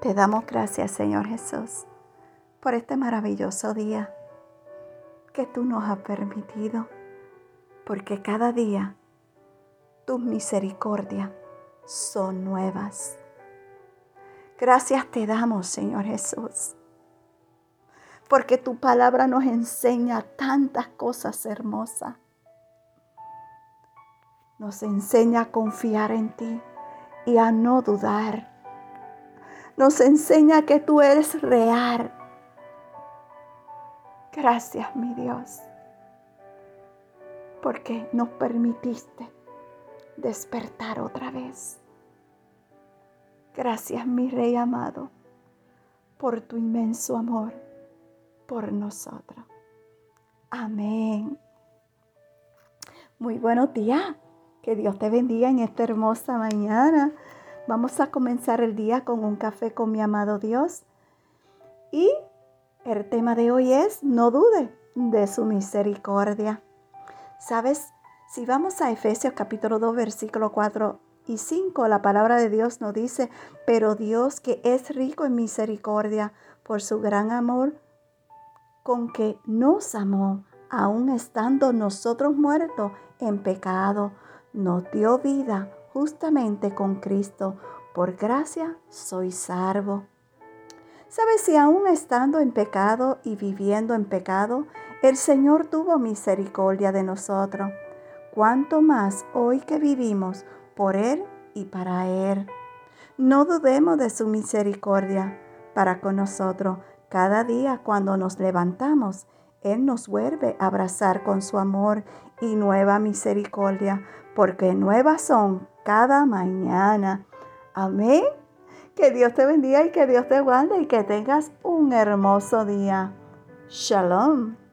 Te damos gracias, Señor Jesús, por este maravilloso día que tú nos has permitido, porque cada día tus misericordias son nuevas. Gracias te damos, Señor Jesús, porque tu palabra nos enseña tantas cosas hermosas. Nos enseña a confiar en ti y a no dudar nos enseña que tú eres real. Gracias, mi Dios, porque nos permitiste despertar otra vez. Gracias, mi Rey amado, por tu inmenso amor por nosotros. Amén. Muy buenos días. Que Dios te bendiga en esta hermosa mañana. Vamos a comenzar el día con un café con mi amado Dios. Y el tema de hoy es, no dude de su misericordia. ¿Sabes? Si vamos a Efesios capítulo 2, versículo 4 y 5, la palabra de Dios nos dice, pero Dios que es rico en misericordia por su gran amor con que nos amó, aun estando nosotros muertos en pecado, nos dio vida justamente con Cristo. Por gracia soy salvo. ¿Sabes si aún estando en pecado y viviendo en pecado, el Señor tuvo misericordia de nosotros? ¿Cuánto más hoy que vivimos por Él y para Él? No dudemos de su misericordia para con nosotros. Cada día cuando nos levantamos, Él nos vuelve a abrazar con su amor y nueva misericordia, porque nuevas son cada mañana. Amén. Que Dios te bendiga y que Dios te guarde y que tengas un hermoso día. Shalom.